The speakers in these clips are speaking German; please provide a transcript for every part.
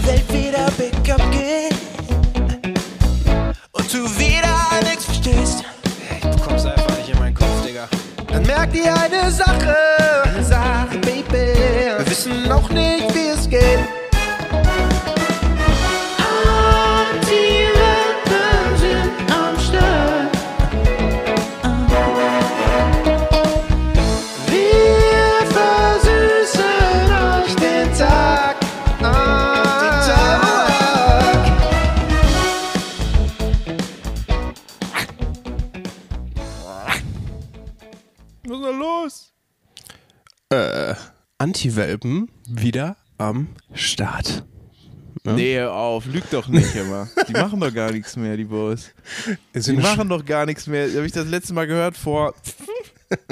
die Welt wieder bergab geht und du wieder nichts verstehst, Du kommst einfach nicht in meinen Kopf, Digga. dann merk dir eine Sache, Sache, Baby. Wir wissen noch nicht, wie es geht. Anti-Welpen wieder am Start. Nee, hör auf, lüg doch nicht immer. Die machen doch gar nichts mehr, die Boys. Die machen doch gar nichts mehr. Habe ich das letzte Mal gehört vor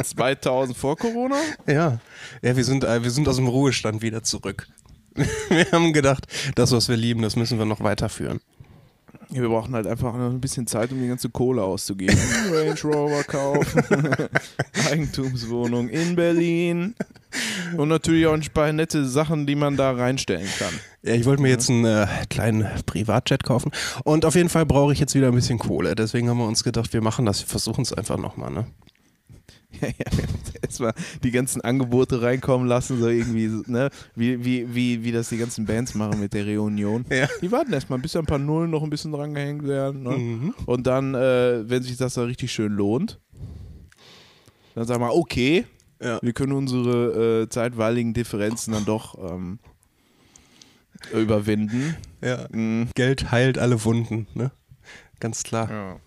2000 vor Corona? Ja, ja wir, sind, äh, wir sind aus dem Ruhestand wieder zurück. Wir haben gedacht, das, was wir lieben, das müssen wir noch weiterführen. Ja, wir brauchen halt einfach noch ein bisschen Zeit, um die ganze Kohle auszugeben. Range Rover kaufen, Eigentumswohnung in Berlin und natürlich auch ein paar nette Sachen, die man da reinstellen kann. Ja, ich wollte mir jetzt einen äh, kleinen Privatjet kaufen und auf jeden Fall brauche ich jetzt wieder ein bisschen Kohle. Deswegen haben wir uns gedacht, wir machen das, wir versuchen es einfach nochmal. Ne? Ja, ja, erstmal die ganzen Angebote reinkommen lassen, so irgendwie, ne, wie, wie, wie, wie das die ganzen Bands machen mit der Reunion. Ja. Die warten erstmal, bis ein paar Nullen noch ein bisschen drangehängt werden. Ne? Mhm. Und dann, äh, wenn sich das da richtig schön lohnt, dann sagen wir, okay, Ja. wir können unsere äh, zeitweiligen Differenzen dann doch ähm, überwinden. Ja. Mhm. Geld heilt alle Wunden, ne? Ganz klar. Ja.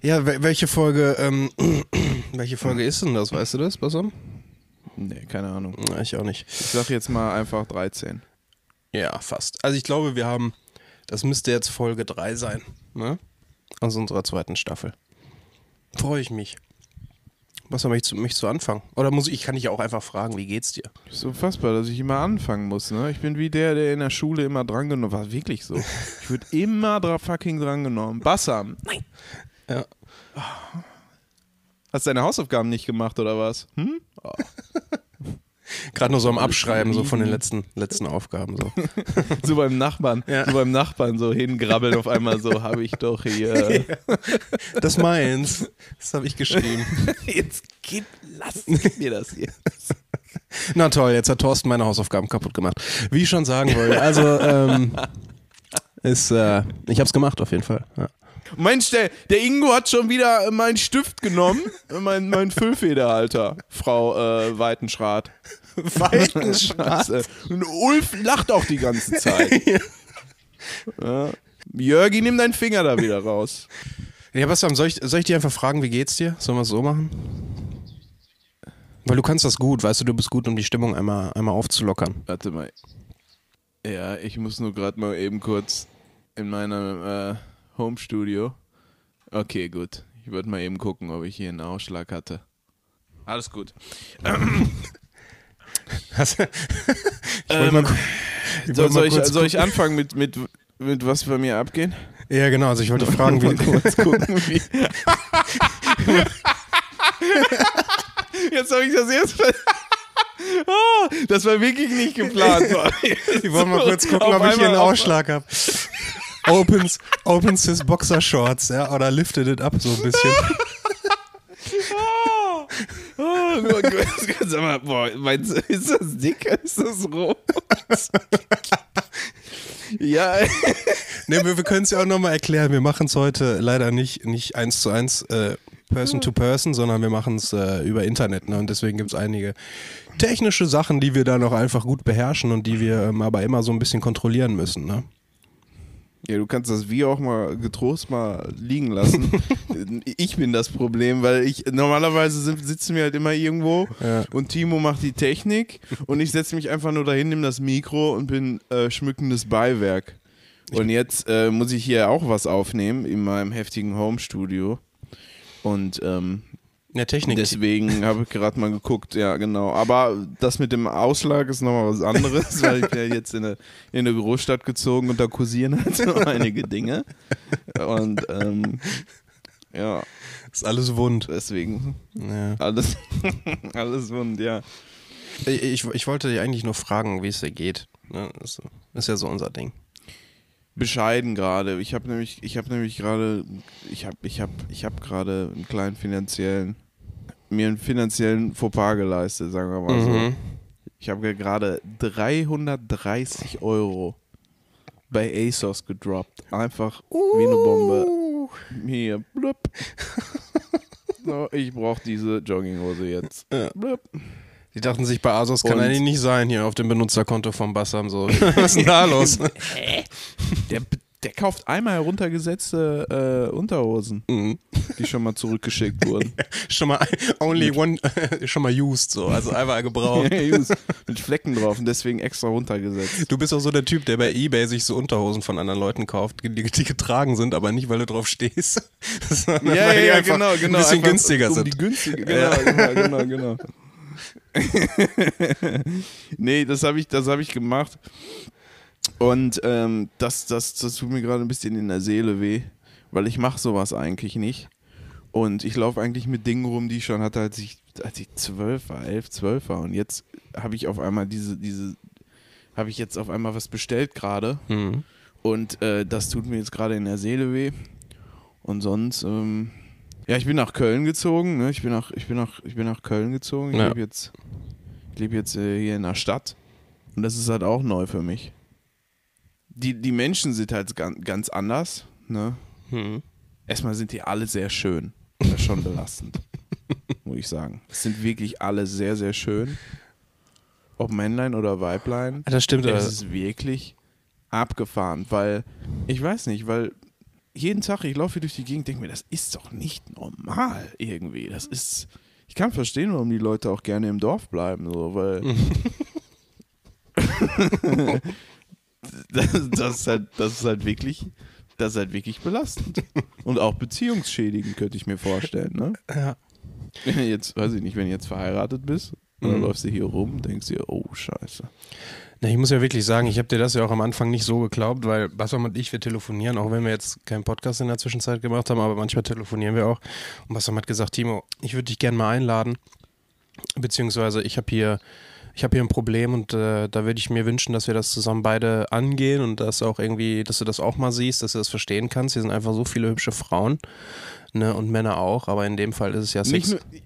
Ja, wel- welche Folge, ähm, welche Folge ist denn das? Weißt du das, Basam? Nee, keine Ahnung. Na, ich auch nicht. Ich sag jetzt mal einfach 13. Ja, fast. Also ich glaube, wir haben, das müsste jetzt Folge 3 sein, ne? Aus unserer zweiten Staffel. Freue ich mich. Was soll ich zu, mich zu anfangen? Oder muss ich, ich kann dich auch einfach fragen, wie geht's dir? Ist unfassbar, dass ich immer anfangen muss, ne? Ich bin wie der, der in der Schule immer drangenommen war. Wirklich so. Ich würde immer dra fucking drangenommen. Bassam. Nein. Ja. Hast du deine Hausaufgaben nicht gemacht oder was? Hm? Oh. Gerade nur so am Abschreiben, so von den letzten, letzten Aufgaben. So. So beim Nachbarn, Ja. so beim Nachbarn so hingrabbeln auf einmal so, habe ich doch hier. Das meins. Das habe ich geschrieben. Jetzt gib, lass mir das hier. Na toll, jetzt hat Thorsten meine Hausaufgaben kaputt gemacht. Wie ich schon sagen wollte, also ähm, ist, äh, ich hab's gemacht auf jeden Fall. Ja. Mensch, der, der Ingo hat schon wieder meinen Stift genommen. mein, mein Füllfederhalter, Frau äh, Weitenschrat. Weitenschrat? Und Ulf lacht auch die ganze Zeit. ja. Jörgi, nimm deinen Finger da wieder raus. Ja, Bastian, soll ich, soll ich dir einfach fragen, wie geht's dir? Sollen wir es so machen? Weil du kannst das gut, weißt du, du bist gut, um die Stimmung einmal, einmal aufzulockern. Warte mal. Ja, ich muss nur gerade mal eben kurz in meinem äh, Home-Studio. Okay, gut. Ich würde mal eben gucken, ob ich hier einen Ausschlag hatte. Alles gut. Wollte Ähm, mal, ich soll, mal ich, soll ich anfangen mit, mit, mit was bei mir abgeht? Ja, genau, also ich wollte fragen, wie. kurz gucken, wie. Jetzt habe ich das erst. Ah, das war wirklich nicht geplant. Ich wollte mal kurz gucken, ob ich hier einen Ausschlag habe. Opens, opens his Boxershorts, ja, oder lifted it up so ein bisschen. Oh, sag mal, boah, meinst ist das dicker? Ist das rot? ja, Ne, wir, wir können es ja auch nochmal erklären. Wir machen es heute leider nicht, nicht eins zu eins äh, Person to Person, sondern wir machen es äh, über Internet. Ne? Und deswegen gibt es einige technische Sachen, die wir da noch einfach gut beherrschen und die wir ähm, aber immer so ein bisschen kontrollieren müssen. Ne? Ja, du kannst das Wie auch mal getrost mal liegen lassen. ich bin das Problem, weil ich normalerweise sind, sitzen wir halt immer irgendwo Ja. und Timo macht die Technik und ich setze mich einfach nur dahin, nehme das Mikro und bin äh, schmückendes Beiwerk. Und jetzt äh, muss ich hier auch was aufnehmen in meinem heftigen Home-Studio. Und ähm, Ja, Technik. deswegen habe ich gerade mal geguckt, ja genau. Aber das mit dem Ausschlag ist nochmal was anderes, weil ich bin ja jetzt in eine, in eine Großstadt gezogen und da kursieren halt so einige Dinge. Und ähm, ja, ist alles wund. deswegen Ja. alles, alles wund, ja. Ich, ich, ich wollte dich eigentlich nur fragen, wie es dir geht. Ne? Das ist ja so unser Ding. Bescheiden gerade. Ich habe nämlich, ich habe nämlich gerade, ich habe, ich habe, ich habe gerade einen kleinen finanziellen, mir einen finanziellen Fauxpas geleistet, sagen wir mal so. Mhm. Ich habe gerade 330 Euro bei ASOS gedroppt. Einfach wie eine Bombe. Hier, blub. So, ich brauche diese Jogginghose jetzt. Ja. Blub. Die dachten sich bei Asos, kann eigentlich nicht sein hier auf dem Benutzerkonto vom Bassam. So. Was ist denn da los? Der, der kauft einmal heruntergesetzte äh, Unterhosen, Mhm. die schon mal zurückgeschickt wurden. schon mal only one, schon mal used so, also einmal gebraucht. Mit Flecken drauf und deswegen extra runtergesetzt. Du bist auch so der Typ, der bei Ebay sich so Unterhosen von anderen Leuten kauft, die, die getragen sind, aber nicht, weil du drauf stehst. Ja, ja, ja, genau, genau. Ein bisschen günstiger um sind. Die günstige, genau, Ja. genau, genau, genau. nee, das habe ich, das hab ich gemacht. Und ähm, das, das, das tut mir gerade ein bisschen in der Seele weh, weil ich mache sowas eigentlich nicht. Und ich laufe eigentlich mit Dingen rum, die ich schon hatte, als ich, als ich zwölf war, elf, zwölf war. Und jetzt habe ich auf einmal diese, diese, habe ich jetzt auf einmal was bestellt gerade. Mhm. Und äh, das tut mir jetzt gerade in der Seele weh. Und sonst, ähm, ja, ich bin nach Köln gezogen. Ne? Ich, bin nach, ich, bin nach, ich bin nach Köln gezogen. Ich Ja. lebe jetzt, ich lebe jetzt äh, hier in der Stadt. Und das ist halt auch neu für mich. Die, die Menschen sind halt ganz, ganz anders. Ne? Mhm. Erstmal sind die alle sehr schön. Das ist schon belastend, muss ich sagen. Es sind wirklich alle sehr, sehr schön. Ob Männlein oder Weiblein. Das stimmt, Es ist wirklich abgefahren, weil ich weiß nicht, weil jeden Tag ich laufe hier durch die Gegend, denke mir, das ist doch nicht normal irgendwie. Das ist, ich kann verstehen, warum die Leute auch gerne im Dorf bleiben, so, weil das, das, ist halt, das ist halt wirklich, das ist halt wirklich belastend und auch beziehungsschädigend könnte ich mir vorstellen. Ne? ja. Jetzt weiß ich nicht, wenn du jetzt verheiratet bist. Und dann Mhm. läufst du hier rum, denkst dir, oh Scheiße. Na, ich muss ja wirklich sagen, ich habe dir das ja auch am Anfang nicht so geglaubt, weil Bassam und ich, wir telefonieren, auch wenn wir jetzt keinen Podcast in der Zwischenzeit gemacht haben, aber manchmal telefonieren wir auch. Und Bassam hat gesagt, Timo, ich würde dich gerne mal einladen, beziehungsweise ich habe hier, ich habe hier ein Problem und äh, da würde ich mir wünschen, dass wir das zusammen beide angehen und dass auch irgendwie, dass du das auch mal siehst, dass du das verstehen kannst. Hier sind einfach so viele hübsche Frauen ne, und Männer auch, aber in dem Fall ist es ja Nicht Sex. nur,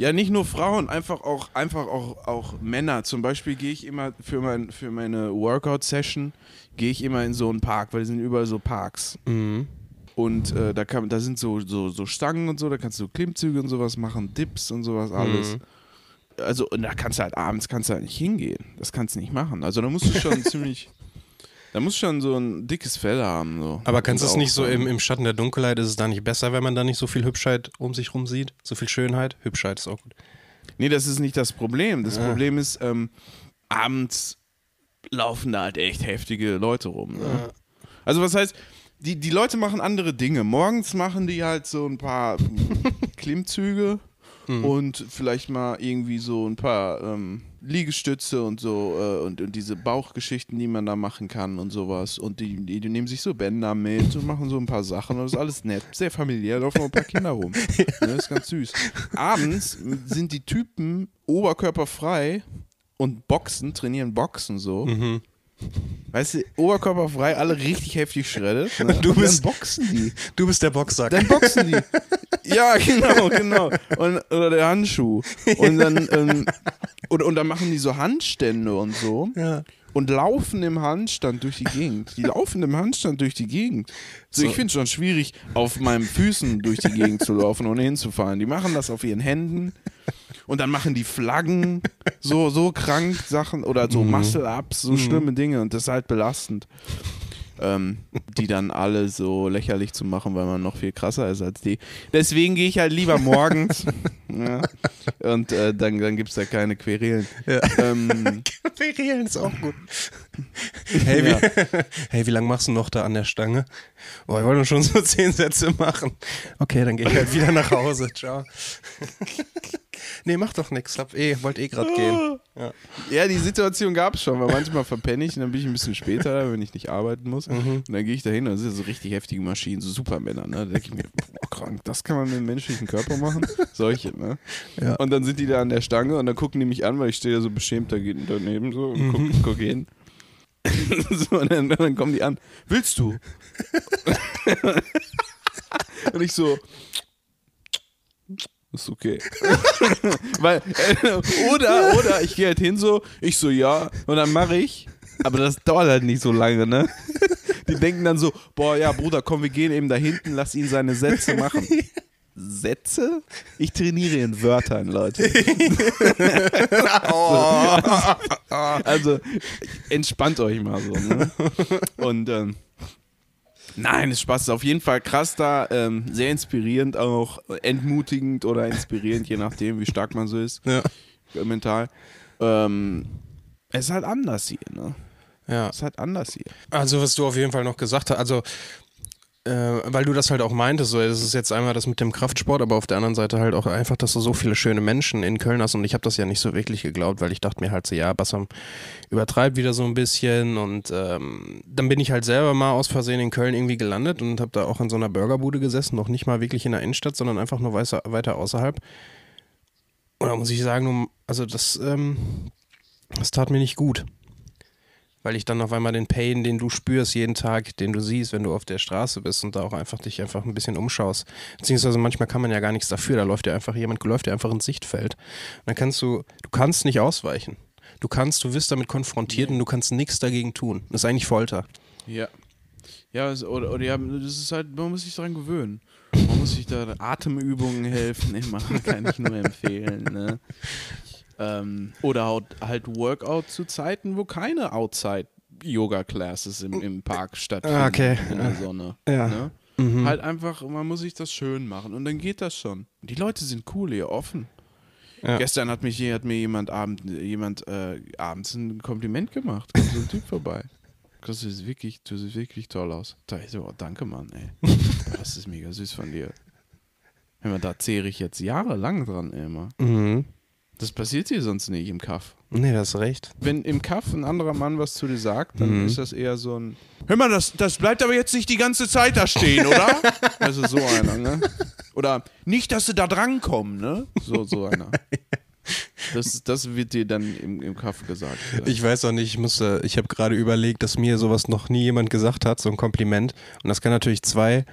ja, nicht nur Frauen, einfach auch, einfach auch, auch Männer. Zum Beispiel gehe ich immer für, mein, für meine Workout-Session, gehe ich immer in so einen Park, weil es sind überall so Parks. Mhm. Und äh, da, kann, da sind so, so, so Stangen und so, da kannst du Klimmzüge und sowas machen, Dips und sowas alles. Mhm. Also, und da kannst du halt abends kannst du halt nicht hingehen. Das kannst du nicht machen. Also da musst du schon ziemlich, da musst du schon so ein dickes Fell haben. So. Aber kannst du es nicht so im, im Schatten der Dunkelheit, ist es da nicht besser, wenn man da nicht so viel Hübschheit um sich rum sieht? So viel Schönheit? Hübschheit ist auch gut. Nee, das ist nicht das Problem. Das Ah. Problem ist, ähm, abends laufen da halt echt heftige Leute rum. Ne? Also was heißt, die, die Leute machen andere Dinge. Morgens machen die halt so ein paar Klimmzüge und vielleicht mal irgendwie so ein paar ähm, Liegestütze und so äh, und, und diese Bauchgeschichten, die man da machen kann und sowas. Und die, die, die nehmen sich so Bänder mit und machen so ein paar Sachen und das ist alles nett. Sehr familiär, laufen ein paar Kinder rum. Ne, das ist ganz süß. Abends sind die Typen oberkörperfrei und boxen, trainieren Boxen so. Mhm. Weißt du, oberkörperfrei, alle richtig heftig schreddet. Ne? Du Und dann bist- boxen die. Du bist der Boxsack. Dann boxen die. Ja, genau, genau. Und, oder der Handschuh. Und dann, ähm, und, und dann machen die so Handstände und so. ja. Und laufen im Handstand durch die Gegend. Die laufen im Handstand durch die Gegend. So, So. ich finde es schon schwierig, auf meinen Füßen durch die Gegend zu laufen und hinzufallen. Die machen das auf ihren Händen. Und dann machen die Flaggen, so, so krank Sachen oder so Muscle-Ups, so schlimme Dinge. Und das ist halt belastend. Ähm, die dann alle so lächerlich zu machen, weil man noch viel krasser ist als die. Deswegen gehe ich halt lieber morgens. ja. Und äh, dann, dann gibt es da keine Querelen. Ja. Ähm, Ferieren ist auch gut. Hey, Ja. wie, hey, wie lange machst du noch da an der Stange? Oh, ich wollte schon so zehn Sätze machen. Okay, dann gehe ich halt wieder nach Hause. Ciao. nee, mach doch nichts. Hab eh, wollt eh gerade gehen. Ja. Ja, die Situation gab es schon, weil manchmal verpenne ich und dann bin ich ein bisschen später da, wenn ich nicht arbeiten muss. Und dann gehe ich da hin und das sind so richtig heftige Maschinen, so Supermänner. Ne? Da denke ich mir, boah, krank, das kann man mit dem menschlichen Körper machen? Solche, ne? Ja. Und dann sind die da an der Stange und dann gucken die mich an, weil ich stehe da so beschämt da- daneben so und guck, guck hin. so, und dann, dann kommen die an, willst du? und ich so, ist okay. Weil, äh, oder, oder ich gehe halt hin so, ich so, ja, und dann mache ich, aber das dauert halt nicht so lange, ne? Die denken dann so, boah, ja, Bruder, komm, wir gehen eben da hinten, lass ihn seine Sätze machen. Sätze? Ich trainiere in Wörtern, Leute. also, entspannt euch mal so, ne? Und, ähm, Nein, es Spaß. Ist auf jeden Fall krass da, ähm, sehr inspirierend auch, entmutigend oder inspirierend, je nachdem, wie stark man so ist, Ja. äh, mental. Ähm, es ist halt anders hier, ne? Ja. Es ist halt anders hier. Also, was du auf jeden Fall noch gesagt hast, also, äh, weil du das halt auch meintest, so, das ist jetzt einmal das mit dem Kraftsport, aber auf der anderen Seite halt auch einfach, dass du so viele schöne Menschen in Köln hast. Und ich habe das ja nicht so wirklich geglaubt, weil ich dachte mir halt so, ja, Bassam übertreibt wieder so ein bisschen. Und ähm, dann bin ich halt selber mal aus Versehen in Köln irgendwie gelandet und habe da auch in so einer Burgerbude gesessen, noch nicht mal wirklich in der Innenstadt, sondern einfach nur weiter, außerhalb. Und da muss ich sagen, also das, ähm, das tat mir nicht gut weil ich dann auf einmal den Pain, den du spürst jeden Tag, den du siehst, wenn du auf der Straße bist und da auch einfach dich einfach ein bisschen umschaust. Beziehungsweise manchmal kann man ja gar nichts dafür, da läuft dir einfach jemand, läuft dir einfach ins Sichtfeld. Und dann kannst du, du kannst nicht ausweichen. Du kannst, du wirst damit konfrontiert und du kannst nichts dagegen tun. Das ist eigentlich Folter. Ja. Ja, oder, oder ja, das ist halt, man muss sich daran gewöhnen. Man muss sich da Atemübungen helfen, immer, kann ich nur empfehlen. Ne? Ähm, oder halt, halt Workout zu Zeiten, wo keine Outside-Yoga-Classes im, im Park stattfinden. Ah, okay. In der Sonne. Ja. Ne? Mhm. Halt einfach, man muss sich das schön machen und dann geht das schon. Die Leute sind cool hier, offen. Ja. Gestern hat, mich, hat mir jemand, abend, jemand äh, abends ein Kompliment gemacht. Kommt so ein Typ vorbei. Du siehst wirklich, du siehst wirklich toll aus. Da ich so, oh, danke, Mann, ey. Das ist mega süß von dir. Hör mal, da zehre ich jetzt jahrelang dran, ey, immer. Mhm. Das passiert hier sonst nicht im Kaff. Nee, das ist recht. Wenn im Kaff ein anderer Mann was zu dir sagt, dann Mhm. ist das eher so ein. Hör mal, das, das bleibt aber jetzt nicht die ganze Zeit da stehen, oder? also so einer, ne? Oder nicht, dass sie da drankommen, ne? So, so einer. Das, das wird dir dann im, im Kaff gesagt. Ja. Ich weiß auch nicht, ich musste, ich habe gerade überlegt, dass mir sowas noch nie jemand gesagt hat, so ein Kompliment. Und das kann natürlich zwei,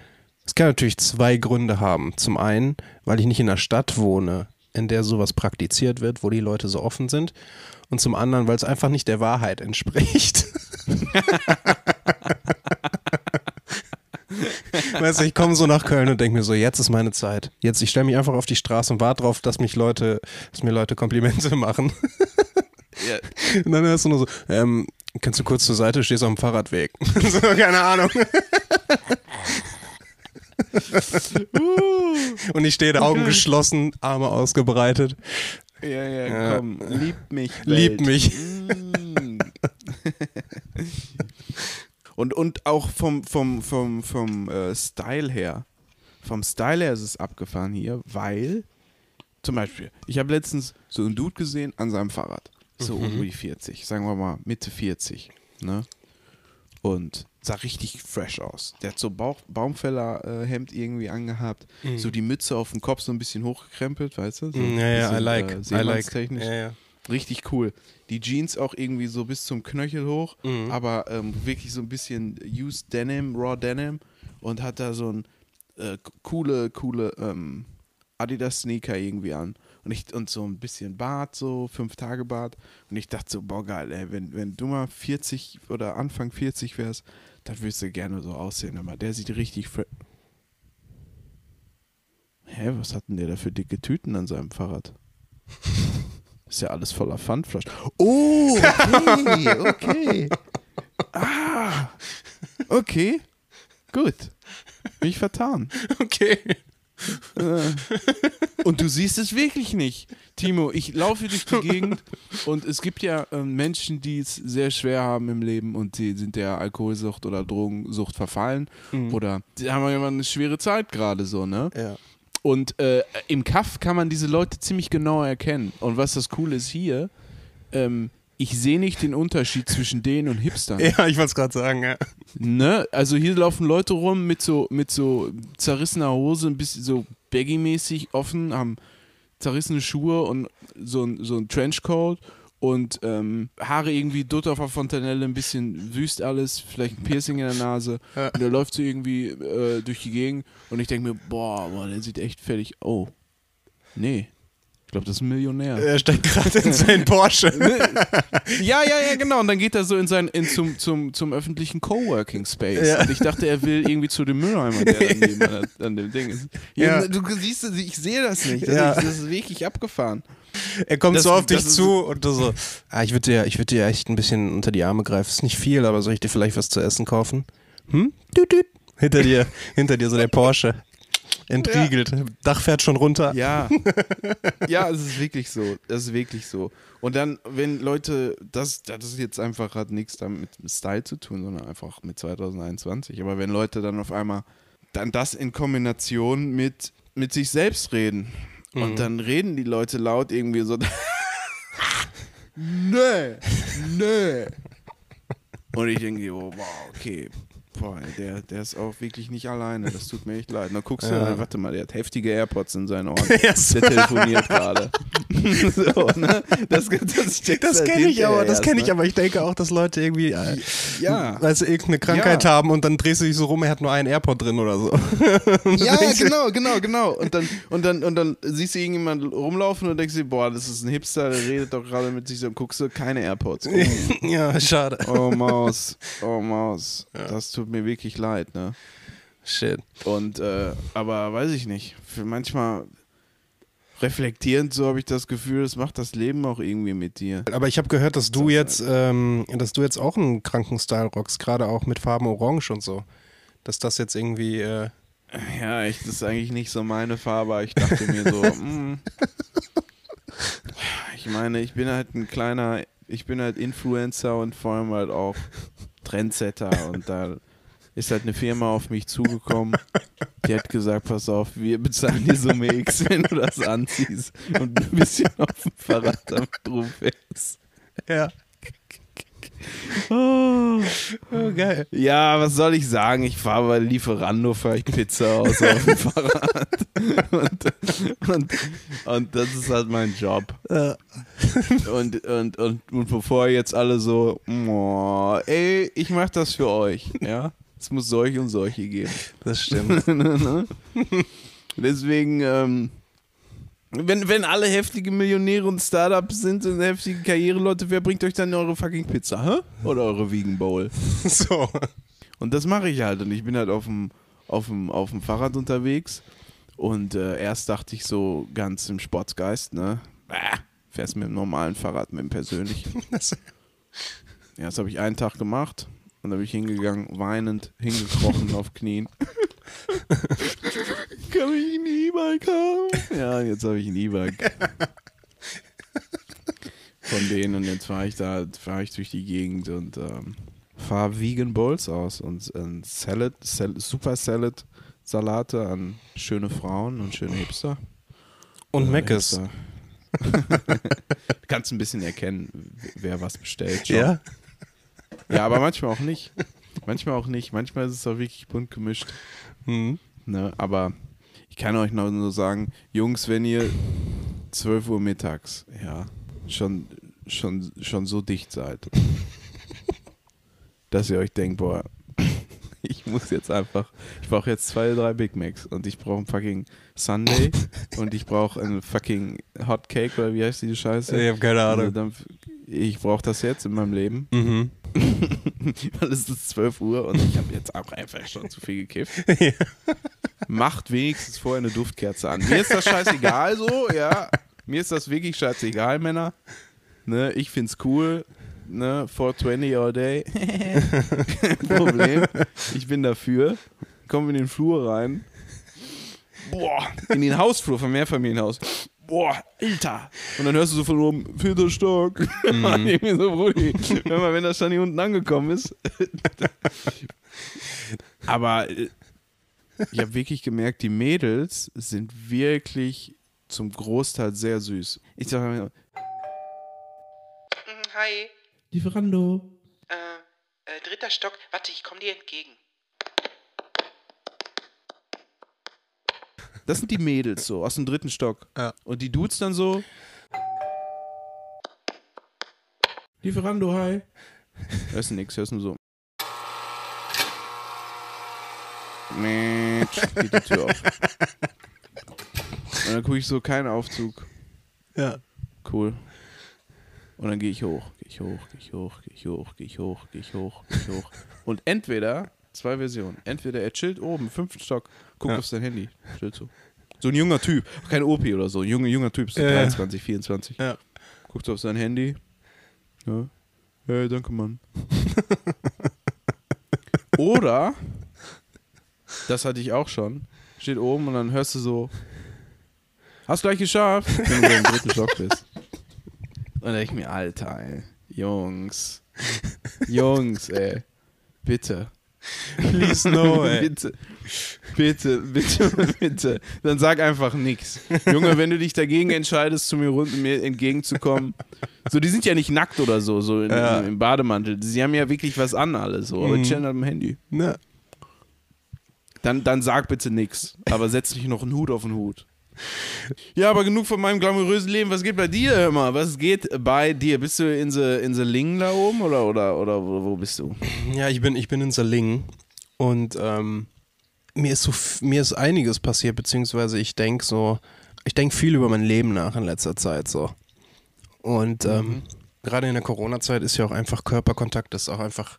es kann natürlich zwei Gründe haben. Zum einen, weil ich nicht in einer Stadt wohne, in der sowas praktiziert wird, wo die Leute so offen sind. Und zum anderen, weil es einfach nicht der Wahrheit entspricht. weißt du, ich komme so nach Köln und denke mir so, jetzt ist meine Zeit. Jetzt, ich stelle mich einfach auf die Straße und warte drauf, dass mich Leute, dass mir Leute Komplimente machen. Ja. Und dann hörst du nur so, ähm, kannst du kurz zur Seite, stehst auf dem Fahrradweg. so, keine Ahnung. Und ich stehe da Augen geschlossen, Arme ausgebreitet. Ja, ja, Ja. komm, lieb mich. Lieb Welt. mich. Mm. und, und auch vom, vom, vom, vom äh, Style her. Vom Style her ist es abgefahren hier, weil zum Beispiel, ich habe letztens so einen Dude gesehen an seinem Fahrrad. So um die 40, sagen wir mal Mitte 40. Ne? Und sah richtig fresh aus. Der hat so Bauch, Baumfäller-Hemd irgendwie angehabt, so die Mütze auf dem Kopf so ein bisschen hochgekrempelt, weißt du? So Mhm. Ja, ja, I bisschen, like. äh, I like. Ja, ja. Richtig cool. Die Jeans auch irgendwie so bis zum Knöchel hoch, Mhm. aber ähm, wirklich so ein bisschen used Denim, Raw Denim und hat da so ein äh, coole, coole ähm, Adidas Sneaker irgendwie an. Und, ich, und so ein bisschen Bart, so fünf Tage Bart. Und ich dachte so, boah geil, ey, wenn, wenn du mal 40 oder Anfang 40 wärst, dann würdest du gerne so aussehen. Aber der sieht richtig Hä, was hat denn der da für dicke Tüten an seinem Fahrrad? Ist ja alles voller Pfandflasch. Oh, okay, okay. Ah, okay. Gut. Bin ich vertan. Okay. Und du siehst es wirklich nicht. Timo, ich laufe durch die Gegend und es gibt ja ähm, Menschen, die es sehr schwer haben im Leben und die sind der Alkoholsucht oder Drogensucht verfallen oder die haben ja immer eine schwere Zeit gerade so, ne? Ja. Und äh, im Kaff kann man diese Leute ziemlich genau erkennen. Und was das Coole ist hier, ähm, ich sehe nicht den Unterschied zwischen denen und Hipstern. Ja, ich wollte es gerade sagen, ja. Ne? Also hier laufen Leute rum mit so, mit so zerrissener Hose, ein bisschen so baggy-mäßig offen, haben zerrissene Schuhe und so ein, so ein Trenchcoat und ähm, Haare irgendwie Dutt auf der Fontanelle, ein bisschen wüst alles, vielleicht ein Piercing in der Nase. Und der läuft so irgendwie äh, durch die Gegend und ich denke mir, boah, boah, der sieht echt fertig. Oh, nee. Ich glaube, das ist ein Millionär. Er steigt gerade in seinen Porsche. Ja, ja, ja, genau. Und dann geht er so in sein, in zum, zum, zum öffentlichen Coworking Space. Ja. Und ich dachte, er will irgendwie zu dem Mülleimer, der daneben an, an dem Ding ist. Ja, Ja. Du siehst, ich sehe das nicht. Das, Ja. ist, das ist wirklich abgefahren. Er kommt Das- so auf dich zu und du so, ah, ich würde dir, ich würd dir echt ein bisschen unter die Arme greifen. Ist nicht viel, aber soll ich dir vielleicht was zu essen kaufen? Hm? Düt, düt. Hinter dir, hinter dir so der Porsche. Entriegelt. Dach fährt schon runter. Ja. ja, es ist wirklich so. Das ist wirklich so. Und dann, wenn Leute, das, das ist jetzt einfach, hat nichts damit mit Style zu tun, sondern einfach mit 2021. Aber wenn Leute dann auf einmal dann das in Kombination mit, mit sich selbst reden und dann reden die Leute laut irgendwie so. nee, nee. Und ich denke, oh, wow, okay. Boah, der, der ist auch wirklich nicht alleine. Das tut mir echt leid. Dann guckst du, Ja. warte mal, der hat heftige AirPods in seinen Ohren. Ja, so. Der telefoniert gerade. so, ne? Das, das, Das kenne ich aber, das kenne ich ne? aber. Ich denke auch, dass Leute irgendwie, äh, Ja. sie irgendeine Krankheit Ja. haben und dann drehst du dich so rum, er hat nur einen AirPod drin oder so. Ja, genau, genau, genau. Und dann, und dann, und dann siehst du irgendjemand rumlaufen und denkst dir, boah, das ist ein Hipster, der redet doch gerade mit sich so und guckst du, keine AirPods. Oh, ja, schade. oh Maus, oh Maus. Das tut mir wirklich leid, ne? Shit. Und, äh, aber weiß ich nicht. Für manchmal reflektierend, so habe ich das Gefühl, das macht das Leben auch irgendwie mit dir. Aber ich habe gehört, dass du jetzt, ähm, dass du jetzt auch einen kranken Style rockst, gerade auch mit Farben Orange und so. Dass das jetzt irgendwie, äh, Ja, ich, das ist eigentlich nicht so meine Farbe, ich dachte mir so, mm. ich meine, ich bin halt ein kleiner, ich bin halt Influencer und vor allem halt auch Trendsetter und da ist halt eine Firma auf mich zugekommen, die hat gesagt, pass auf, wir bezahlen dir Summe X, wenn du das anziehst und ein bisschen auf dem Fahrrad damit rumfährst. ja. Oh. Oh, geil. Ja, was soll ich sagen? Ich fahre bei Lieferando, fahre ich Pizza aus auf dem Fahrrad. Und, und, und das ist halt mein Job. Und, und, und, und bevor jetzt alle so, oh, ey, ich mach das für euch, ja. Es muss solche und solche geben. Das stimmt. Ne? Deswegen, ähm, wenn, wenn alle heftige Millionäre und Startups sind und heftige Karriereleute, wer bringt euch dann eure fucking Pizza, hä? Oder eure Vegan Bowl? so. Und das mache ich halt. Und ich bin halt auf dem, auf dem, auf dem Fahrrad unterwegs. Und äh, erst dachte ich so ganz im Sportsgeist, ne? Bäh, fährst mit dem normalen Fahrrad, mit dem persönlichen. Ja, das habe ich einen Tag gemacht. Und dann bin ich hingegangen, weinend, hingekrochen auf Knien. Kann ich ein E-Bike haben? Ja, und jetzt habe ich ein E-Bike. Von denen und jetzt fahre ich da, fahre ich durch die Gegend und ähm, fahre Vegan Bowls aus und ein Salad, Sal Super Salad Salate an schöne Frauen und schöne Hipster. Und Meckes. Du kannst ein bisschen erkennen, wer was bestellt. schon. Ja? Ja, aber manchmal auch nicht. Manchmal auch nicht. Manchmal ist es auch wirklich bunt gemischt. Mhm. Ne? Aber ich kann euch noch nur sagen, Jungs, wenn ihr 12 Uhr mittags, ja, schon, schon, schon so dicht seid, dass ihr euch denkt, boah, ich muss jetzt einfach, ich brauche jetzt zwei, drei Big Macs und ich brauche einen fucking Sunday und ich brauche einen fucking Hot Cake oder wie heißt die Scheiße? Ich habe keine Ahnung. Ich brauche das jetzt in meinem Leben, Mhm. weil es ist 12 Uhr und ich habe jetzt auch einfach schon zu viel gekifft. Macht wenigstens vorher eine Duftkerze an. Mir ist das scheißegal so, ja. Mir ist das wirklich scheißegal, Männer. Ne, ich find's cool. Ne, 420 all day. Kein Problem. Ich bin dafür. Komm in den Flur rein. Boah, in den Hausflur vom Mehrfamilienhaus. Boah, Alter. Und dann hörst du so von oben, vierter Stock. Und irgendwie so, Brudi, hör mal, wenn das schon hier unten angekommen ist. Aber äh, ich habe wirklich gemerkt, die Mädels sind wirklich zum Großteil sehr süß. Ich sage mir, Mm, Hi, Lieferando. äh, äh, dritter Stock. Warte, ich komme dir entgegen. Das sind die Mädels so aus dem dritten Stock. Ja. Und die Dudes dann so. Lieferando, hi. Hörst du nix, hörst du nur so. Mensch, geht die Tür auf. Und dann gucke ich so, kein Aufzug. Ja. Cool. Und dann gehe ich hoch, gehe ich hoch, gehe ich hoch, gehe ich hoch, gehe ich hoch, gehe ich hoch, gehe ich hoch. Und entweder, zwei Versionen, entweder er chillt oben, fünften Stock, guckt Ja. auf sein Handy, chillt so. So ein junger Typ, kein OP oder so, ein junger, junger Typ, so ja. 23, 24. Ja. Guckt auf sein Handy. Ja. Hey, danke, Mann. Oder, das hatte ich auch schon, steht oben und dann hörst du so, hast gleich geschafft, wenn du im dritten Stock bist. Und dann denke ich mir, Alter, ey, Jungs, Jungs, ey, bitte. Please no, ey. Bitte, bitte, bitte, bitte. Dann sag einfach nichts. Junge, wenn du dich dagegen entscheidest, zu mir, mir entgegenzukommen, so, die sind ja nicht nackt oder so, so in, Ja. im Bademantel. Sie haben ja wirklich was an, alle so, aber Mhm. chillen halt am Handy. Ne? Dann, dann sag bitte nichts, aber setz nicht noch einen Hut auf den Hut. Ja, aber genug von meinem glamourösen Leben. Was geht bei dir immer? Was geht bei dir? Bist du in the, in the Ling da oben oder, oder, oder wo, bist du? Ja, ich bin, ich bin in Salingen und ähm, mir ist so mir ist einiges passiert, beziehungsweise ich denke so, ich denke viel über mein Leben nach in letzter Zeit so. Und ähm, gerade in der Corona-Zeit ist ja auch einfach Körperkontakt, ist auch einfach,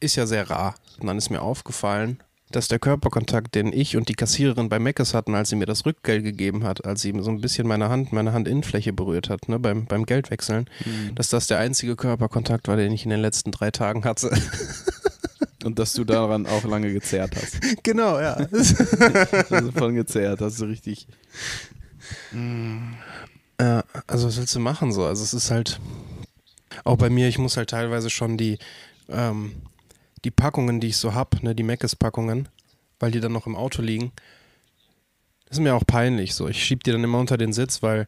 ist ja sehr rar. Und dann ist mir aufgefallen, dass der Körperkontakt, den ich und die Kassiererin bei Meckes hatten, als sie mir das Rückgeld gegeben hat, als sie so ein bisschen meine Hand, meine Handinnenfläche berührt hat, ne, beim, beim Geldwechseln, dass das der einzige Körperkontakt war, den ich in den letzten drei Tagen hatte. Und dass du daran auch lange gezerrt hast. genau, ja. Also von gezerrt, hast du richtig. Ja, also was willst du machen so? Also es ist halt auch bei mir, ich muss halt teilweise schon die ähm, die Packungen, die ich so hab, ne, die Meckes-Packungen, weil die dann noch im Auto liegen, ist mir auch peinlich so. Ich schieb die dann immer unter den Sitz, weil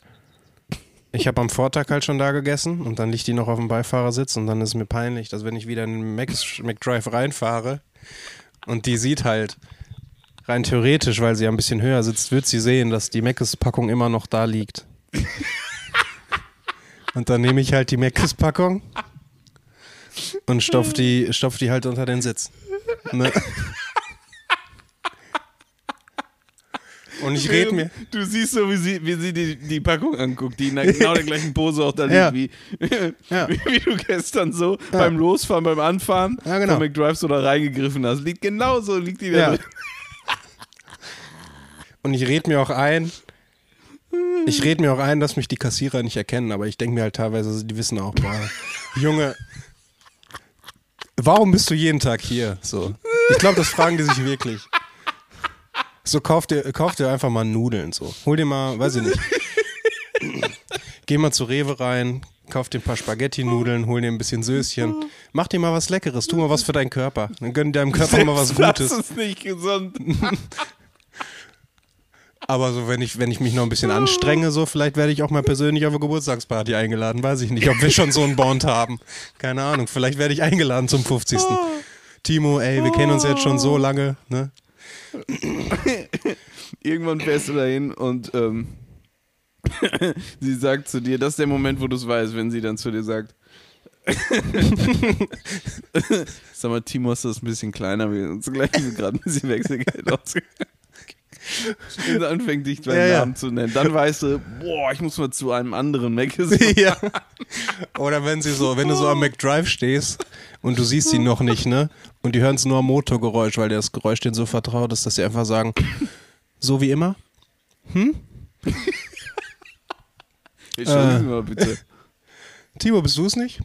ich habe am Vortag halt schon da gegessen und dann liegt die noch auf dem Beifahrersitz und dann ist mir peinlich, dass wenn ich wieder in den McDrive reinfahre und die sieht halt rein theoretisch, weil sie ja ein bisschen höher sitzt, wird sie sehen, dass die Meckes-Packung immer noch da liegt. Und dann nehme ich halt die Meckes-Packung und stopf die, stopf die halt unter den Sitz. Ne? Und ich rede mir. Du siehst so, wie sie, wie sie die, die Packung anguckt, die in der, genau der gleichen Pose auch da liegt, Ja. wie, Ja. wie, wie du gestern so beim Losfahren, beim Anfahren Ja, genau. von McDrive so da reingegriffen hast. Liegt genauso, liegt die da Ja. drin. Und ich rede mir auch ein, ich rede mir auch ein, dass mich die Kassierer nicht erkennen, aber ich denke mir halt teilweise, die wissen auch, boah, Junge, warum bist du jeden Tag hier? So. Ich glaube, das fragen die sich wirklich. So, kauf dir, kauf dir einfach mal Nudeln, so. Hol dir mal, weiß ich nicht. Geh mal zu Rewe rein, kauf dir ein paar Spaghetti-Nudeln, hol dir ein bisschen Söschen. Mach dir mal was Leckeres, tu mal was für deinen Körper. Dann gönn deinem Körper mal was Gutes. Das ist nicht gesund. Aber so, wenn ich, wenn ich mich noch ein bisschen anstrenge, so, vielleicht werde ich auch mal persönlich auf eine Geburtstagsparty eingeladen. Weiß ich nicht, ob wir schon so einen Bond haben. Keine Ahnung, vielleicht werde ich eingeladen zum 50. Timo, ey, wir kennen uns jetzt schon so lange, ne? Irgendwann fährst du dahin und ähm, sie sagt zu dir, das ist der Moment, wo du es weißt, wenn sie dann zu dir sagt, sag mal, Timo, hast du das ein bisschen kleiner, wir uns gleich gerade ein bisschen Wechselgeld ausgegangen. Und anfängt dich beim Ja, ja. Namen zu nennen. Dann weißt du, boah, ich muss mal zu einem anderen Mac. ja. Oder wenn sie so, wenn du so am McDrive stehst und du siehst sie noch nicht, ne? Und die hören es nur am Motorgeräusch, weil das Geräusch denen so vertraut ist, dass sie einfach sagen, so wie immer? Entschuldigen Sie mal bitte. Timo, bist du es nicht?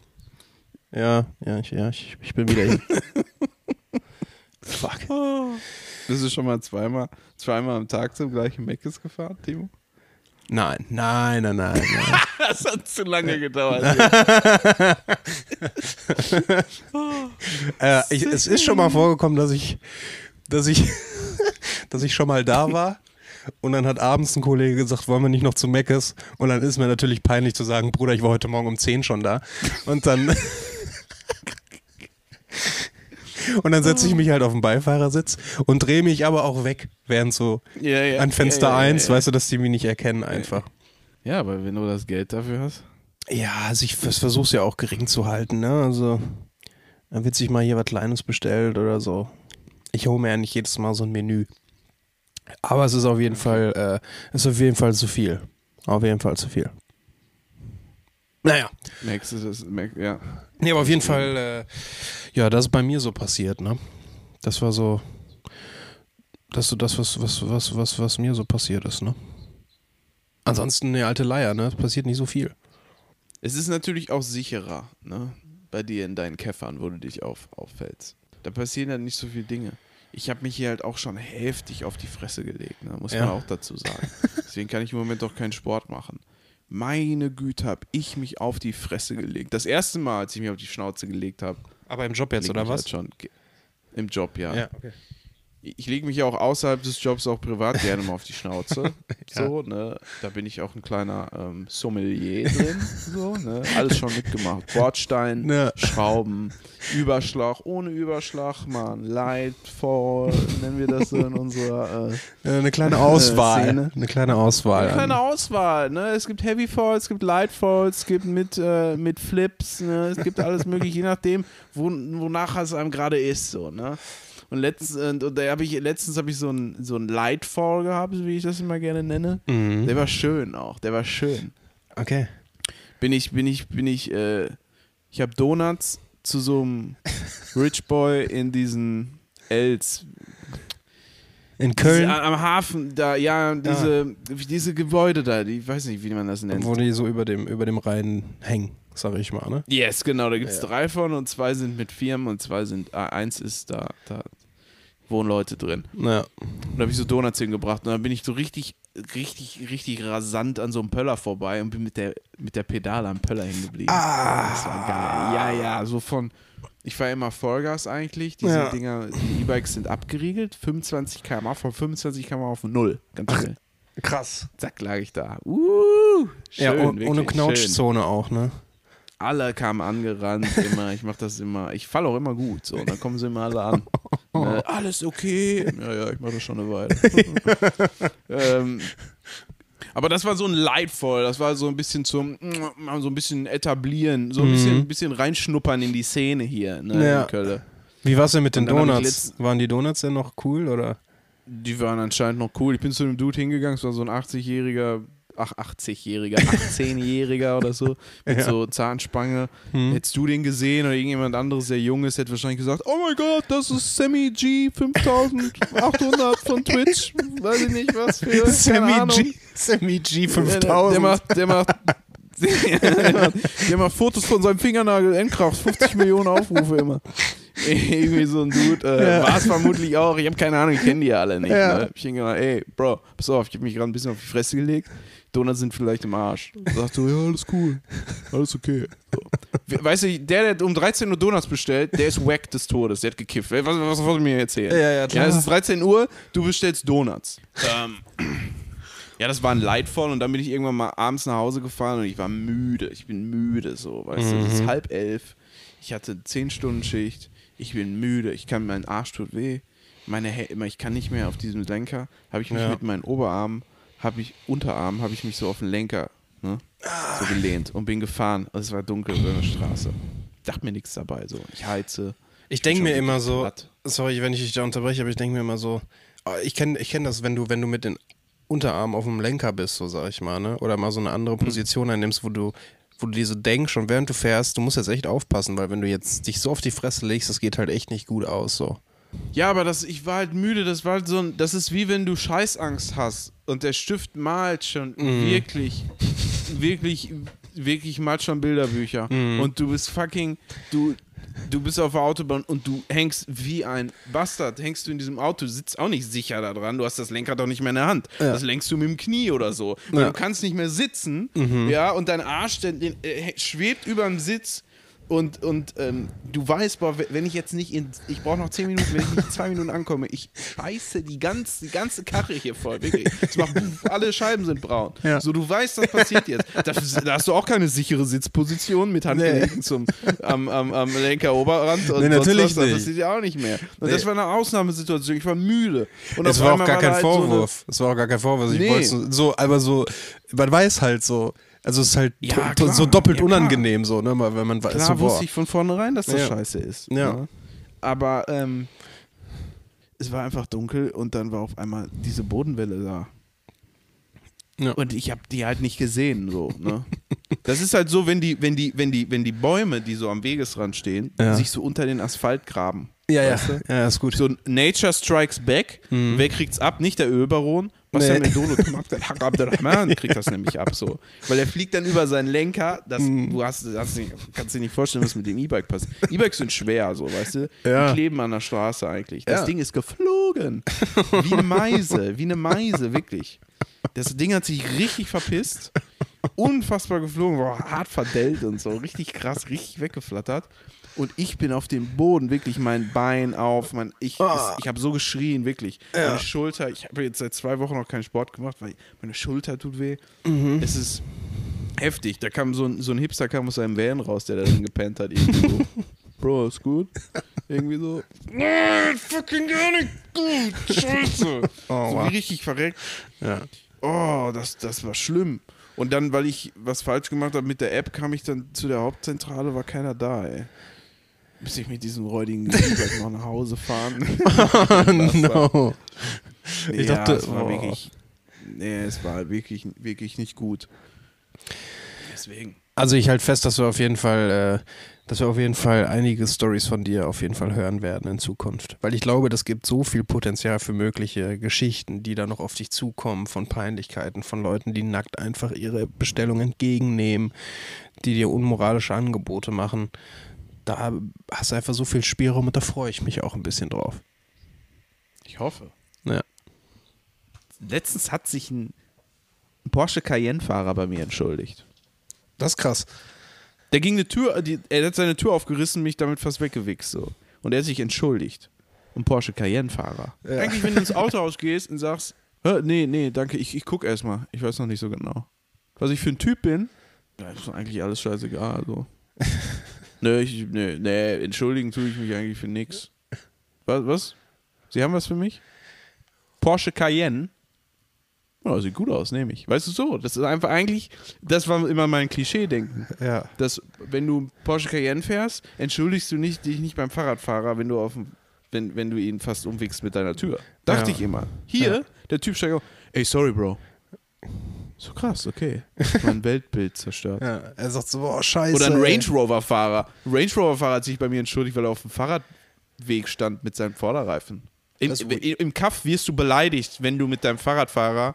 Ja, ja, ich, ja, ich, ich bin wieder hier. Fuck. Bist du schon mal zweimal, zweimal am Tag zum gleichen Meckes gefahren, Timo? Nein, nein, nein, nein, nein. Das hat zu lange gedauert. Äh, ich, es ist schon mal vorgekommen, dass ich, dass ich, dass ich schon mal da war. Und dann hat abends ein Kollege gesagt, wollen wir nicht noch zu Meckes? Und dann ist mir natürlich peinlich zu sagen, Bruder, ich war heute Morgen um 10 schon da. Und dann. Und dann setze ich mich halt auf den Beifahrersitz und drehe mich aber auch weg, während so Ja, ja. an Fenster ja, ja, 1, ja, ja. weißt du, dass die mich nicht erkennen einfach. Ja, aber wenn du das Geld dafür hast. Ja, also ich versuche es ja auch gering zu halten, ne? Also, dann wird sich mal hier was Kleines bestellt oder so. Ich hole mir ja nicht jedes Mal so ein Menü. Aber es ist auf jeden Fall, äh, es ist auf jeden Fall zu viel. Auf jeden Fall zu viel. Naja. Merkst du das? Merk, ja. Nee, aber auf jeden Fall, äh, ja, das ist bei mir so passiert, ne? Das war so, das ist so das, was, was, was, was, was mir so passiert ist, ne? Ansonsten eine alte Leier, ne? Es passiert nicht so viel. Es ist natürlich auch sicherer, ne? Bei dir in deinen Käffern, wo du dich auf, auffällst. Da passieren halt nicht so viele Dinge. Ich habe mich hier halt auch schon heftig auf die Fresse gelegt, ne? muss Ja. man auch dazu sagen. Deswegen kann ich im Moment auch keinen Sport machen. Meine Güte, habe ich mich auf die Fresse gelegt. Das erste Mal, als ich mich auf die Schnauze gelegt habe. Aber im Job jetzt, oder was? Halt schon Im Job, ja. okay. Ich lege mich ja auch außerhalb des Jobs auch privat gerne mal auf die Schnauze. So, ne? Da bin ich auch ein kleiner ähm, Sommelier drin. So, ne? Alles schon mitgemacht. Bordstein, Ja. Schrauben, Überschlag, ohne Überschlag, Mann. Lightfall, nennen wir das so in unserer äh, Eine kleine Auswahl. Szene. Eine kleine Auswahl. eine kleine Auswahl, ne? Es gibt Heavy Falls, es gibt Light Falls, es gibt mit, äh, mit Flips, ne? Es gibt alles mögliche, je nachdem, wo, wonach es einem gerade ist, so, ne? Und letztens, und, und da hab ich, letztens habe ich so ein, so ein Lightfall gehabt, wie ich das immer gerne nenne. Mhm. Der war schön auch, der war schön. Okay. Bin ich, bin ich, bin ich, äh, ich habe Donuts zu so einem Rich Boy in diesen Els, In Diese, Köln, am Hafen, da, ja, diese, diese Gebäude da, die, ich weiß nicht, wie man das nennt. wo die so über dem, über dem Rhein hängen, sag ich mal, ne? Yes, genau, da gibt es drei von und zwei sind mit Firmen und zwei sind, äh, eins ist da, da wohnen Leute drin. Naja. Und da habe ich so Donuts hingebracht und dann bin ich so richtig, richtig, richtig rasant an so einem Pöller vorbei und bin mit der, mit der Pedale am Pöller hängen geblieben. Ah, das war geil. Ja, ja, so von, ich fahre immer Vollgas eigentlich, diese Ja. Dinger, die E-Bikes sind abgeriegelt, 25 km von 25 km auf null, ganz schnell. Krass. Zack, lag ich da. Uh, schön, ja, wirklich ohne. Knautschzone auch, ne? Alle kamen angerannt, immer. Ich mach das immer. Ich falle auch immer gut. So, und dann kommen sie immer alle an. Ne, alles okay. Ja, ja, ich mach das schon eine Weile. ähm, aber das war so ein Leidvoll. Das war so ein bisschen zum, mal so ein bisschen etablieren, so ein bisschen, ein bisschen reinschnuppern in die Szene hier ne, Ja. in Köln. Wie war's denn mit den Donuts? Waren die Donuts denn noch cool oder? Die waren anscheinend noch cool. Ich bin zu einem Dude hingegangen, es war so ein 80-jähriger, ach 80-jähriger, 18-jähriger oder so, mit Ja. so Zahnspange. Hm. Hättest du den gesehen oder irgendjemand anderes, der jung ist, hätte wahrscheinlich gesagt, oh mein Gott, das ist Sammy G 5800 von Twitch. Weiß ich nicht, was für. Sammy. G, Sammy G Der, der, 5000. der macht, der macht, der macht, der macht Fotos von seinem Fingernagel, Endkraft, 50 Millionen Aufrufe immer. Irgendwie so ein Dude. Äh, Ja. War es vermutlich auch. Ich habe keine Ahnung, ich kenne die ja alle nicht. Ja. Ne? Ich denke mal, ey, Bro, pass auf, ich habe mich gerade ein bisschen auf die Fresse gelegt. Donuts sind vielleicht im Arsch. Sagt so, ja, alles cool. Alles okay. So. We- Weißt du, der, der um 13 Uhr Donuts bestellt, der ist wack des Todes. Der hat gekifft. Was, was, was wollt ihr mir erzählen? Ja, ja, klar. Ja, es ist 13 Uhr, du bestellst Donuts. Ähm, ja, das war ein Leidvoll und dann bin ich irgendwann mal abends nach Hause gefahren und ich war müde. Ich bin müde so, weißt du, es ist halb elf. Ich hatte 10 Stunden Schicht. Ich bin müde. Ich kann, mein Arsch tut weh. Meine ich kann nicht mehr auf diesem Lenker. Habe ich mich Ja. mit meinen Oberarmen, habe ich Unterarm, habe ich mich so auf den Lenker ne, so gelehnt und bin gefahren. Und es war dunkel über der Straße. Dachte mir nichts dabei so. Ich heize. Ich denke mir immer so, platt. sorry, wenn ich dich da unterbreche, aber ich denke mir immer so, oh, ich kenne ich kenn das, wenn du, wenn du mit den Unterarmen auf dem Lenker bist, so sag ich mal, ne? Oder mal so eine andere Position einnimmst, wo du, wo du dir so denkst, schon während du fährst, du musst jetzt echt aufpassen, weil wenn du jetzt dich so auf die Fresse legst, das geht halt echt nicht gut aus, so. Ja, aber das, ich war halt müde. Das war halt so ein, das ist wie wenn du Scheißangst hast und der Stift malt schon wirklich, wirklich, wirklich malt schon Bilderbücher und du bist fucking, du, du bist auf der Autobahn und du hängst wie ein Bastard, hängst du in diesem Auto, du sitzt auch nicht sicher da dran, du hast das Lenkrad doch nicht mehr in der Hand. Das lenkst du mit dem Knie oder so. Ja. Du kannst nicht mehr sitzen, ja, und dein Arsch den, den, äh, schwebt über dem Sitz und, und ähm, du weißt, boah, wenn ich jetzt nicht in, ich brauche noch 10 Minuten, wenn ich nicht in 2 Minuten ankomme, ich scheiße die, ganz, die ganze Karre hier voll, wirklich. Es macht, alle Scheiben sind braun. Ja. So, du weißt, das passiert jetzt. Da, da hast du auch keine sichere Sitzposition mit Handgelenken zum, am, am, am Lenkeroberrand und Nee, natürlich was. Das nicht. passiert ja auch nicht mehr. Und das war eine Ausnahmesituation. Ich war müde. Und Es war auch gar kein halt so Vorwurf. es war auch gar kein Vorwurf. Ich Nee. so, so, aber so, man weiß halt so, Also es ist halt Ja, klar. so doppelt Ja, unangenehm so, ne? Weil man weiß, Klar so, boah. wusste ich von vornherein, dass das Ja. scheiße ist. Ja. ne? Aber ähm, es war einfach dunkel und dann war auf einmal diese Bodenwelle da. Ja. Und ich habe die halt nicht gesehen, so, ne? Das ist halt so, wenn die, wenn die, wenn die, wenn die Bäume, die so am Wegesrand stehen, Ja. sich so unter den Asphalt graben. ja, ja, du? ja, ist gut. So Nature Strikes Back. Wer kriegt's ab? Nicht der Ölbaron. Was Nee. Dolo Hack Abdelrahman kriegt das nämlich ab so. Weil er fliegt dann über seinen Lenker. Das, Du hast, nicht, kannst dir nicht vorstellen, was mit dem E-Bike passiert. E-Bikes sind schwer, so, weißt du? Ja. Die kleben an der Straße eigentlich. Das Ja. Ding ist geflogen. Wie eine Meise. Wie eine Meise, wirklich. Das Ding hat sich richtig verpisst. Unfassbar geflogen, war hart verdellt und so. Richtig krass, richtig weggeflattert. Und ich bin auf dem Boden, wirklich mein Bein auf, mein, ich, Ah. ich habe so geschrien, wirklich. Meine Schulter, ich habe jetzt seit zwei Wochen noch keinen Sport gemacht, weil meine Schulter tut weh. Mhm. Es ist heftig. Da kam so ein, so ein Hipster kam aus seinem Van raus, der da drin gepennt hat. So. Bro, ist gut? Irgendwie so. Nein, fucking gar nicht gut. Scheiße. Oh, so wow. wie richtig verreckt. Ja. Oh, das, das war schlimm. Und dann, weil ich was falsch gemacht habe mit der App, kam ich dann zu der Hauptzentrale, war keiner da, ey. Müsste ich mit diesem räudigen E-Bike noch nach Hause fahren. no. Nee, Ich dachte, ja, es war oh. wirklich. Nee, es war wirklich, wirklich nicht gut. Deswegen. Also ich halte fest, dass wir auf jeden Fall, äh, dass wir auf jeden Fall einige Stories von dir auf jeden Fall hören werden in Zukunft. Weil ich glaube, das gibt so viel Potenzial für mögliche Geschichten, die da noch auf dich zukommen, von Peinlichkeiten, von Leuten, die nackt einfach ihre Bestellung entgegennehmen, die dir unmoralische Angebote machen. Da hast du einfach so viel Spielraum und da freue ich mich auch ein bisschen drauf. Ich hoffe. Ja. Letztens hat sich ein Porsche Cayenne-Fahrer bei mir entschuldigt. Das ist krass. Der ging eine Tür, die, er hat seine Tür aufgerissen, mich damit fast weggewichst. So. Und er hat sich entschuldigt. Ein Porsche Cayenne-Fahrer. Ja. Eigentlich, wenn du ins Autohaus gehst und sagst, "Hä, nee, nee, danke, ich, ich guck erstmal. Ich weiß noch nicht so genau. Was ich für ein Typ bin, ja, ist eigentlich alles scheißegal. So. nee, ich, nee, nee, entschuldigen tue ich mich eigentlich für nix. Was? was? Sie haben was für mich? Porsche Cayenne? Ja, sieht gut aus, nehme ich. Weißt du so, das ist einfach eigentlich, das war immer mein Klischee-Denken Ja. dass wenn du Porsche Cayenne fährst, entschuldigst du nicht, dich nicht beim Fahrradfahrer, wenn du auf dem, wenn, wenn du ihn fast umwickst mit deiner Tür. Dachte Ja. ich immer. Hier, Ja. der Typ steigt auf, ey, sorry, Bro. So krass, okay. Mein Weltbild zerstört. ja. Er sagt so, boah, scheiße. Oder ein. Range Rover-Fahrer. Range Rover-Fahrer hat sich bei mir entschuldigt, weil er auf dem Fahrradweg stand mit seinem Vorderreifen. Im, im, Kaff wirst du beleidigt, wenn du mit deinem Fahrradfahrer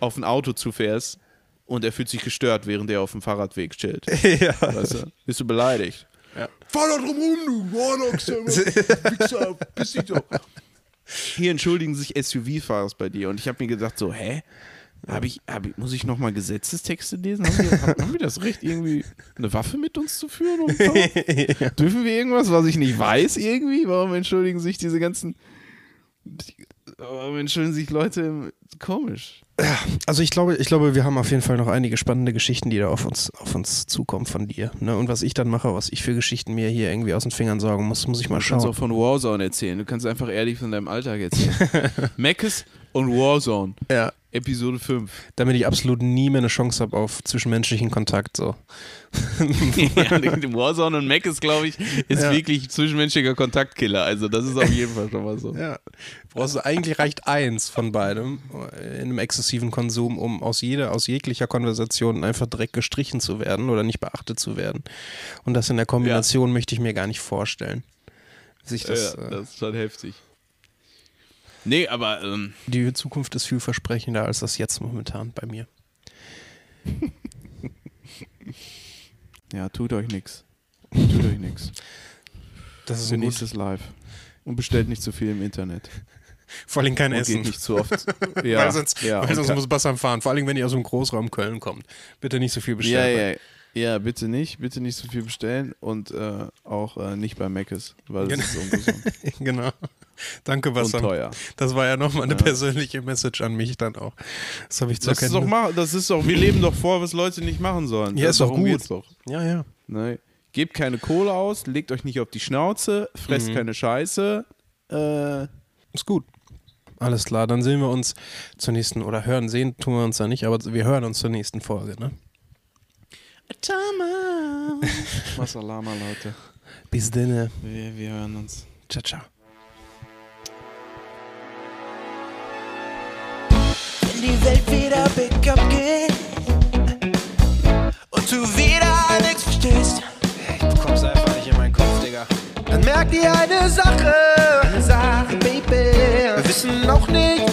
auf ein Auto zufährst und er fühlt sich gestört, während er auf dem Fahrradweg chillt. ja. Weißt du? Bist du beleidigt? Ja. Fahr da drum rum, du Warnox, Wichser, piss dich doch. Hier entschuldigen sich SUV-Fahrer bei dir und ich habe mir gedacht so, hä? Hab ich, hab ich, muss ich nochmal Gesetzestexte lesen? Haben wir, haben wir das Recht, irgendwie eine Waffe mit uns zu führen? Und so? Dürfen wir irgendwas, was ich nicht weiß, irgendwie? Warum entschuldigen sich diese ganzen. Warum entschuldigen sich Leute komisch? Also ich glaube, ich glaube, wir haben auf jeden Fall noch einige spannende Geschichten, die da auf uns, auf uns zukommen von dir. Ne? Und was ich dann mache, was ich für Geschichten mir hier irgendwie aus den Fingern sorgen muss, muss ich mal Du kannst auch schauen. von Warzone erzählen. Du kannst einfach ehrlich von deinem Alltag erzählen. Mackes und Warzone. Ja. Episode 5. Damit ich absolut nie mehr eine Chance habe auf zwischenmenschlichen Kontakt. So. ja, Warzone und Mac ist, glaube ich, ist Ja. wirklich zwischenmenschlicher Kontaktkiller. Also das ist auf jeden Fall schon mal so. Ja. Brauchst du, eigentlich reicht eins von beidem in einem exzessiven Konsum, um aus jeder, aus jeglicher Konversation einfach direkt gestrichen zu werden oder nicht beachtet zu werden. Und das in der Kombination möchte ich mir gar nicht vorstellen. Sich das, ja, das ist schon heftig. Nee, aber ähm, die Zukunft ist vielversprechender als das jetzt momentan bei mir. ja, tut euch nix. Tut euch nix. Das ist ein Genießt gut. es live. Und bestellt nicht zu viel im Internet. Vor allem kein Und Essen. geht nicht zu oft. ja, weil sonst, ja, weil sonst muss Bassam fahren. Vor allem, wenn ihr aus dem Großraum Köln kommt. Bitte nicht so viel ja, bestellen. ja, ja, bitte nicht. Bitte nicht so viel bestellen und äh, auch äh, nicht bei Mc's, weil das Genau. ist ungesund genau. Danke, teuer. Das war ja nochmal eine Ja. persönliche Message an mich dann auch. Das habe ich zur Das ist doch Kenntnis. mal, das ist doch, wir leben doch vor, was Leute nicht machen sollen. Ja, ist doch gut. geht's doch. Ja, ja. Ne? Gebt keine Kohle aus, legt euch nicht auf die Schnauze, fresst Mhm. keine Scheiße. Äh, Ist gut. Alles klar, dann sehen wir uns zur nächsten, oder hören, sehen tun wir uns da nicht, aber wir hören uns zur nächsten Folge, ne? Masalama, Leute. Bis dann. Wir, wir hören uns. Ciao, ciao. Die Welt wieder bergab geht und du wieder nichts verstehst, Ich bekomm's einfach nicht in meinen Kopf, Digga. dann merk dir eine Sache, Sache, Baby. Wir wissen noch nicht,